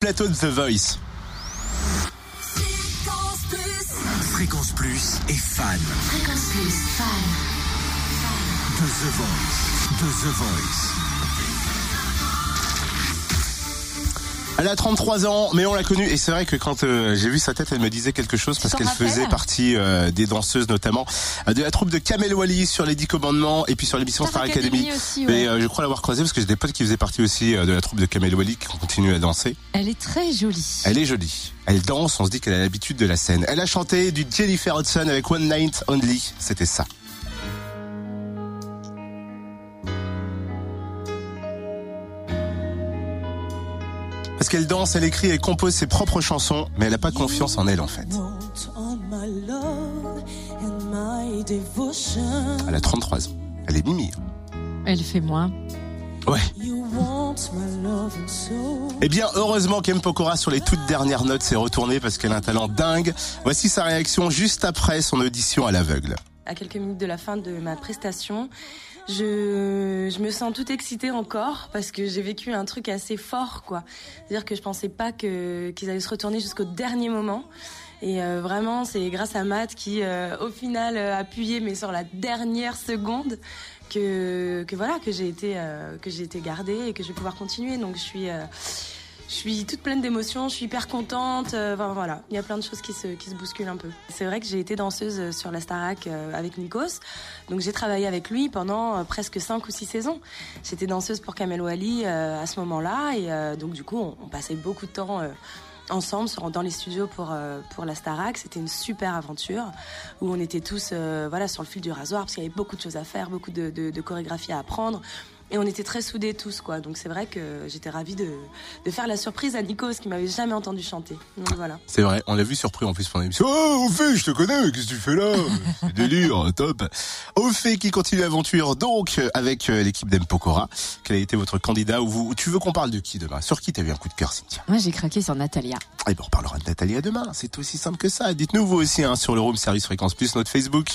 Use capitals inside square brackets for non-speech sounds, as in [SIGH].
Plateau de The Voice. Fréquence Plus est fan Fréquence Plus, fan. de The Voice. De The Voice. Elle a 33 ans, mais on l'a connue et c'est vrai que quand euh, j'ai vu sa tête, elle me disait quelque chose parce qu'elle faisait partie euh, des danseuses notamment euh, de la troupe de Kamel Wally sur les 10 commandements et puis sur l'émission Star Academy. Academy aussi, ouais. Mais euh, je crois l'avoir croisée parce que j'ai des potes qui faisaient partie aussi de la troupe de Kamel Wally qui continuent à danser. Elle est très jolie. Elle est jolie. Elle danse, on se dit qu'elle a l'habitude de la scène. Elle a chanté du Jennifer Hudson avec One Night Only. C'était ça. Parce qu'elle danse, elle écrit, elle compose ses propres chansons, mais elle n'a pas confiance en elle en fait. Elle a 33 ans. Elle est Mimi. Elle fait moins. Ouais. Eh bien, heureusement qu'M Pokora sur les toutes dernières notes s'est retournée parce qu'elle a un talent dingue. Voici sa réaction juste après son audition à l'aveugle. à quelques minutes de la fin de ma prestation. Je, me sens toute excitée encore parce que j'ai vécu un truc assez fort, quoi. C'est-à-dire que je pensais pas que qu'ils allaient se retourner jusqu'au dernier moment. Et euh, vraiment, c'est grâce à Matt qui, euh, au final, euh, a appuyé, mais sur la dernière seconde, que, que voilà, que j'ai été, euh, que j'ai été gardée et que je vais pouvoir continuer. Donc, je suis, je suis toute pleine d'émotions, je suis hyper contente. euh, Enfin, voilà, il y a plein de choses qui se, qui se bousculent un peu. C'est vrai que j'ai été danseuse sur la Starac euh, avec Nikos. Donc j'ai travaillé avec lui pendant euh, presque 5 ou 6 saisons. J'étais danseuse pour Kamel Wally euh, à ce moment-là. Et euh, donc du coup, on, passait beaucoup de temps... euh, ensemble sur- dans les studios pour euh, pour la Starac. C'était une super aventure où on était tous euh, voilà sur le fil du rasoir parce qu'il y avait beaucoup de choses à faire, beaucoup de, de, de chorégraphies à apprendre. Et on était très soudés tous, quoi. Donc c'est vrai que j'étais ravie de, de faire la surprise à Nikos qui m'avait jamais entendu chanter. Donc voilà. C'est vrai, on l'a vu surpris en plus pendant l'émission. Oh, Ophé, je te connais, qu'est-ce que tu fais là? [LAUGHS] C'est délire, top. Ophé qui continue l'aventure donc avec euh, l'équipe d'M Pokora. Quel a été votre candidat ou vous, tu veux qu'on parle de qui demain? Sur qui t'as eu un coup de cœur, Cynthia? Moi, j'ai craqué sur Natalia. Et ben on reparlera de Nathalie à demain. C'est aussi simple que ça. Dites-nous vous aussi hein, sur le Room Service Fréquence Plus, notre Facebook.